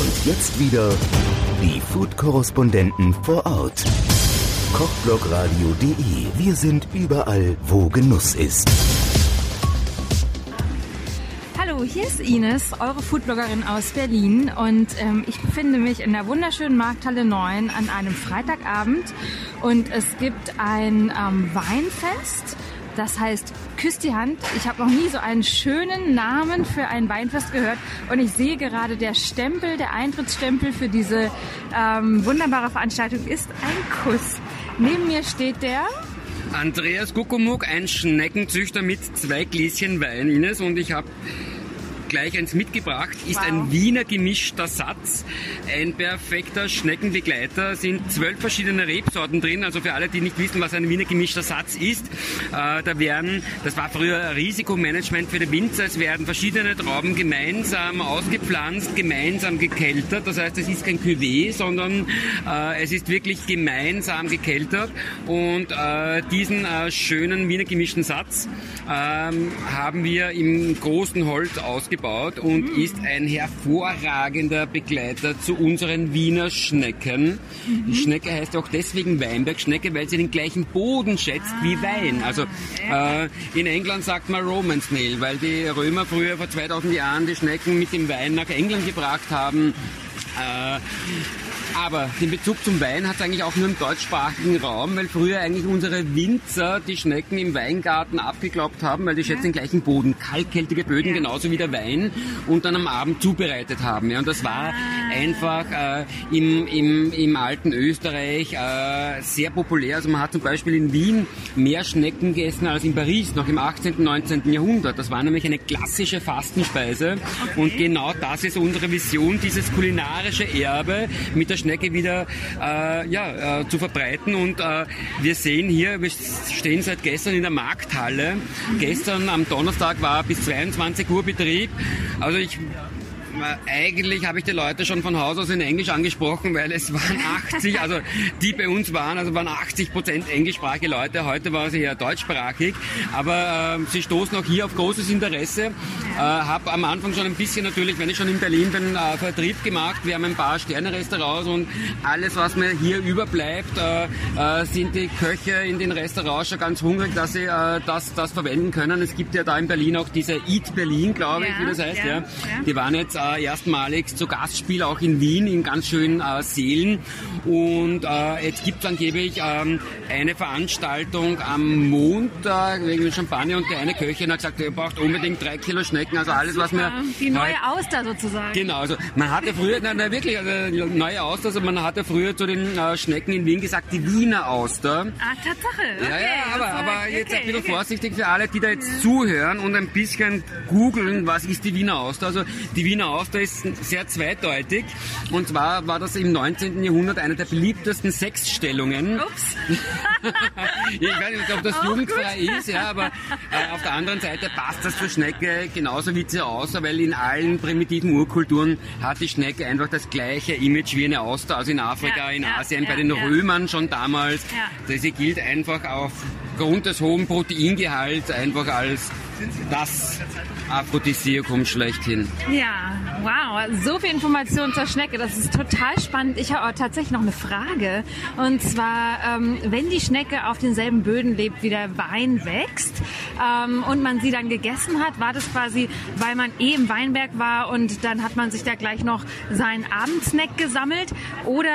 Und jetzt wieder die Food-Korrespondenten vor Ort. Kochblogradio.de. Wir sind überall, wo Genuss ist. Hallo, hier ist Ines, eure Foodbloggerin aus Berlin und ähm, ich befinde mich in der wunderschönen Markthalle 9 an einem Freitagabend und es gibt ein ähm, Weinfest. Das heißt, küsst die Hand. Ich habe noch nie so einen schönen Namen für ein Weinfest gehört. Und ich sehe gerade, der Stempel, der Eintrittsstempel für diese ähm, wunderbare Veranstaltung ist ein Kuss. Neben mir steht der Andreas Kuckumuk, ein Schneckenzüchter mit zwei Gläschen Wein, Ines. Und ich habe gleich eins mitgebracht, ist wow. ein Wiener gemischter Satz. Ein perfekter Schneckenbegleiter. Sind zwölf verschiedene Rebsorten drin. Also für alle, die nicht wissen, was ein Wiener gemischter Satz ist, äh, da werden, das war früher Risikomanagement für die Winzer, es werden verschiedene Trauben gemeinsam ausgepflanzt, gemeinsam gekeltert. Das heißt, es ist kein Cuvée, sondern äh, es ist wirklich gemeinsam gekeltert. Und äh, diesen äh, schönen Wiener gemischten Satz ähm, haben wir im großen Holz ausgebaut gebaut und mhm. ist ein hervorragender Begleiter zu unseren Wiener Schnecken. Mhm. Die Schnecke heißt auch deswegen Weinbergschnecke, weil sie den gleichen Boden schätzt ah. wie Wein. Also äh, in England sagt man Roman Snail, weil die Römer früher vor 2000 Jahren die Schnecken mit dem Wein nach England gebracht haben. Äh, aber den Bezug zum Wein hat es eigentlich auch nur im deutschsprachigen Raum, weil früher eigentlich unsere Winzer die Schnecken im Weingarten abgekloppt haben, weil die schätzen den gleichen Boden, kalkhaltige Böden, ja. genauso wie der Wein, und dann am Abend zubereitet haben. Ja, und das war ah. einfach äh, im, im, im alten Österreich äh, sehr populär. Also man hat zum Beispiel in Wien mehr Schnecken gegessen als in Paris, noch im 18., und 19. Jahrhundert. Das war nämlich eine klassische Fastenspeise. Okay. Und genau das ist unsere Vision, dieses kulinarische Erbe mit der Schnecke wieder äh, ja, äh, zu verbreiten. Und äh, wir sehen hier, wir stehen seit gestern in der Markthalle. Gestern am Donnerstag war bis 22 Uhr Betrieb. Also ich eigentlich habe ich die Leute schon von Haus aus in Englisch angesprochen, weil es waren 80, also die bei uns waren, also waren 80 Prozent englischsprachige Leute. Heute war sie eher deutschsprachig, aber äh, sie stoßen auch hier auf großes Interesse. Äh, habe am Anfang schon ein bisschen natürlich, wenn ich schon in Berlin bin, äh, Vertrieb gemacht. Wir haben ein paar Sterne-Restaurants und alles, was mir hier überbleibt, äh, äh, sind die Köche in den Restaurants schon ganz hungrig, dass sie äh, das, das verwenden können. Es gibt ja da in Berlin auch diese Eat Berlin, glaube ich, ja, wie das heißt. Ja, ja. Die waren jetzt äh, erstmalig zu Gastspiel auch in Wien in ganz schönen äh, Sälen. Und äh, jetzt gibt es angeblich ähm, eine Veranstaltung am Montag wegen Champagner und der eine Köchin hat gesagt, er braucht unbedingt drei Kilo Schnecken, also alles, was mir... Die neue Auster sozusagen. Genau, also man hatte früher, nein, nein wirklich, also neue Auster, also man hatte früher zu den äh, Schnecken in Wien gesagt, die Wiener Auster. Ah, Tatsache. Okay, ja, ja, aber, aber jetzt okay, ein bisschen okay. vorsichtig für alle, die da jetzt zuhören und ein bisschen googeln, was ist die Wiener Auster. Also die Wiener Auster ist sehr zweideutig. Und zwar war das im 19. Jahrhundert eine der beliebtesten Sexstellungen. Ups. ich weiß nicht, ob das oh, jugendfrei gut. ist, ja, aber äh, auf der anderen Seite passt das für Schnecke genauso wie sie außer, weil in allen primitiven Urkulturen hat die Schnecke einfach das gleiche Image wie eine Auster, also in Afrika, ja, in ja, Asien, ja, bei den Römern schon damals. Sie gilt einfach aufgrund des hohen Proteingehalts einfach als das Aphrodisiakum schlechthin. Ja, wow, so viel Information zur Schnecke, das ist total spannend. Ich habe tatsächlich noch eine Frage. Und zwar, ähm, wenn die Schnecke auf denselben Böden lebt, wie der Wein wächst ähm, und man sie dann gegessen hat, war das quasi, weil man eh im Weinberg war und dann hat man sich da gleich noch seinen Abendsnack gesammelt? Oder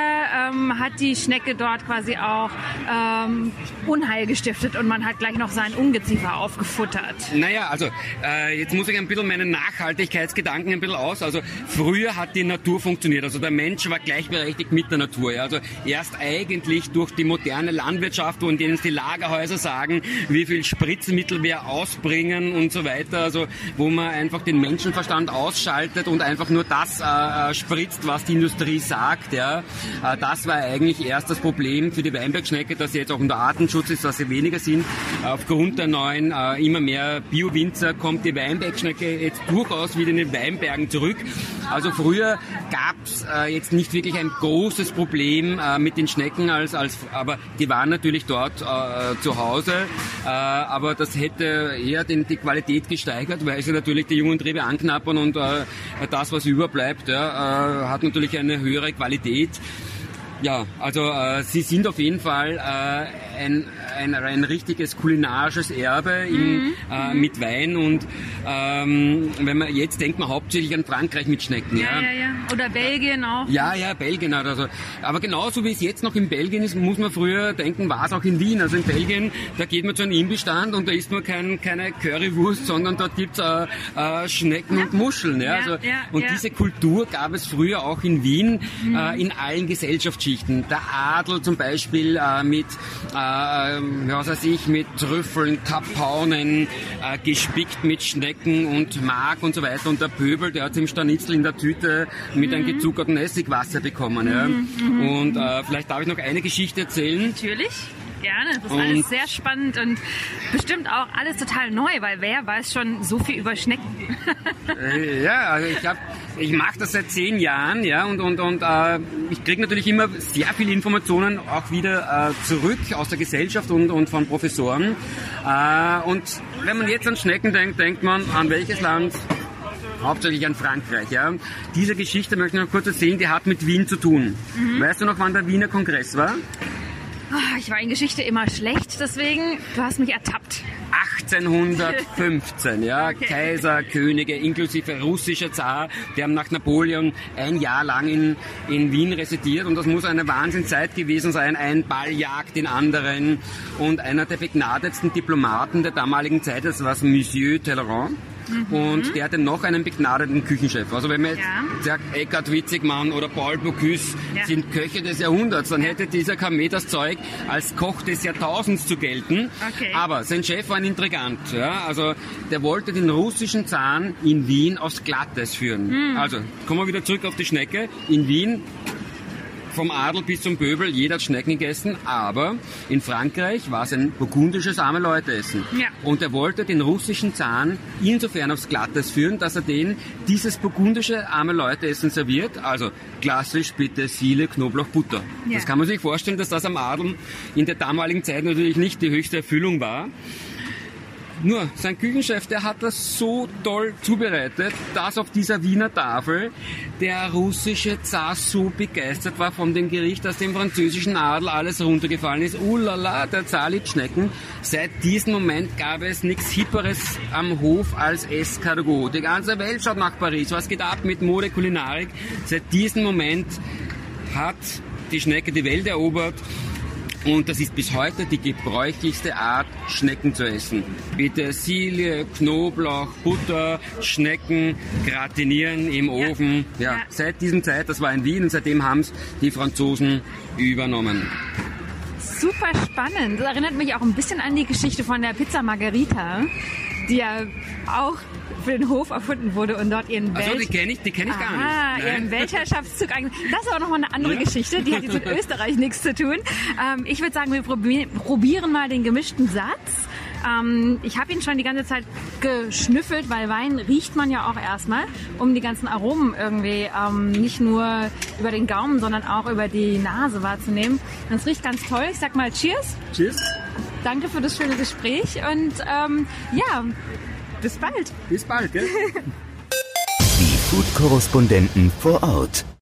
ähm, hat die Schnecke dort quasi auch ähm, Unheil gestiftet und man hat gleich noch seinen Ungeziefer aufgefuttert? Naja, also äh, jetzt muss ich ein bisschen meinen Nachhaltigkeitsgedanken ein bisschen aus. Also früher hat die Natur funktioniert. Also der Mensch war gleichberechtigt mit der Natur. Ja. Also erst eigentlich durch die moderne Landwirtschaft, wo in denen die Lagerhäuser sagen, wie viel Spritzmittel wir ausbringen und so weiter. Also wo man einfach den Menschenverstand ausschaltet und einfach nur das äh, äh spritzt, was die Industrie sagt. Ja. Äh, das war eigentlich erst das Problem für die Weinbergschnecke, dass sie jetzt auch unter Artenschutz ist, dass sie weniger sind, aufgrund der neuen, äh, immer mehr Bio Bio-Winzer kommt die Weinbergschnecke jetzt durchaus wieder in den Weinbergen zurück. Also früher gab es äh, jetzt nicht wirklich ein großes Problem äh, mit den Schnecken, als, als, aber die waren natürlich dort zu Hause. Aber das hätte eher den, die Qualität gesteigert, weil sie natürlich die jungen Triebe anknappern und äh, das, was überbleibt, ja, äh, hat natürlich eine höhere Qualität. Ja, also äh, sie sind auf jeden Fall äh, ein, ein, ein richtiges kulinarisches Erbe in, mhm. äh, mit Wein und ähm, wenn man jetzt denkt man hauptsächlich an Frankreich mit Schnecken. Ja, ja, ja. ja. Oder Belgien auch. Ja, ja, Belgien. Also, aber genauso wie es jetzt noch in Belgien ist, muss man früher denken, war es auch in Wien. Also in Belgien, da geht man zu einem Imbestand und da isst man kein, keine Currywurst, sondern dort gibt's äh, äh, Schnecken und Muscheln. Ja, also, und diese Kultur gab es früher auch in Wien mhm. äh, in allen Gesellschaftsschichten. Der Adel zum Beispiel äh, mit äh, was weiß ich, mit Trüffeln, Kapaunen, äh, gespickt mit Schnecken und Mark und so weiter. Und der Pöbel, der hat im Stanitzel in der Tüte mit mhm. einem gezuckerten Essigwasser bekommen. Ja. Mhm, mhm, und äh, vielleicht darf ich noch eine Geschichte erzählen. Natürlich gerne. Das ist und alles sehr spannend und bestimmt auch alles total neu, weil wer weiß schon so viel über Schnecken? Äh, ja, also ich habe ich mache das seit zehn Jahren, ja, und, und, und äh, ich kriege natürlich immer sehr viele Informationen auch wieder äh, zurück aus der Gesellschaft und, und von Professoren. Äh, und wenn man jetzt an Schnecken denkt, denkt man an welches Land? Hauptsächlich an Frankreich. Ja. Diese Geschichte möchte ich noch kurz erzählen, die hat mit Wien zu tun. Mhm. Weißt du noch, wann der Wiener Kongress war? Ah, ich war in Geschichte immer schlecht, deswegen, du hast mich ertappt. 1815, ja, okay. Kaiser, Könige, inklusive russischer Zar, die haben nach Napoleon ein Jahr lang in, in Wien residiert und das muss eine Wahnsinnszeit gewesen sein. Ein Ball jagt den anderen und einer der begnadetsten Diplomaten der damaligen Zeit, das war Monsieur Talleyrand. Mhm. Und der hatte noch einen begnadeten Küchenchef. Also wenn man jetzt ja. sagt, Eckhard Witzigmann oder Paul Bocuse ja. sind Köche des Jahrhunderts, dann hätte dieser Kamé das Zeug als Koch des Jahrtausends zu gelten. Okay. Aber sein Chef war ein Intrigant. Ja? Also der wollte den russischen Zahn in Wien aufs Glattes führen. Mhm. Also kommen wir wieder zurück auf die Schnecke. In Wien vom Adel bis zum Pöbel, jeder hat Schnecken gegessen, aber in Frankreich war es ein burgundisches arme Leute-Essen. Ja. Und er wollte den russischen Zahn insofern aufs Glattes führen, dass er den dieses burgundische arme Leute-Essen serviert, also klassisch Petersilie, Knoblauch, Butter. Ja. Das kann man sich vorstellen, dass das am Adel in der damaligen Zeit natürlich nicht die höchste Erfüllung war. Nur, sein Küchenchef, der hat das so toll zubereitet, dass auf dieser Wiener Tafel der russische Zar so begeistert war von dem Gericht, dass dem französischen Adel alles runtergefallen ist. Ulala, der Zar liebt Schnecken. Seit diesem Moment gab es nichts Hipperes am Hof als Escargot. Die ganze Welt schaut nach Paris. Was geht ab mit Mode, Kulinarik? Seit diesem Moment hat die Schnecke die Welt erobert und das ist bis heute die gebräuchlichste Art, Schnecken zu essen. Petersilie, Knoblauch, Butter, Schnecken, gratinieren im Ofen. Ja, ja. seit diesem Zeit, das war in Wien und seitdem haben es die Franzosen übernommen. Super spannend. Das erinnert mich auch ein bisschen an die Geschichte von der Pizza Margherita, die ja auch für den Hof erfunden wurde und dort ihren Welt... Also die kenne ich, die kenn ich gar nicht. Nein. ihren Weltherrschaftszug... Das ist aber nochmal eine andere ja. Geschichte, die hat jetzt mit Österreich nichts zu tun. Ähm, ich würde sagen, wir probieren mal den gemischten Satz. Ähm, ich habe ihn schon die ganze Zeit geschnüffelt, weil Wein riecht man ja auch erstmal, um die ganzen Aromen irgendwie ähm, nicht nur über den Gaumen, sondern auch über die Nase wahrzunehmen. Das riecht ganz toll. Ich sag mal Cheers. Cheers. Danke für das schöne Gespräch und ähm, ja, bis bald. Bis bald, gell? Die Food-Korrespondenten vor Ort.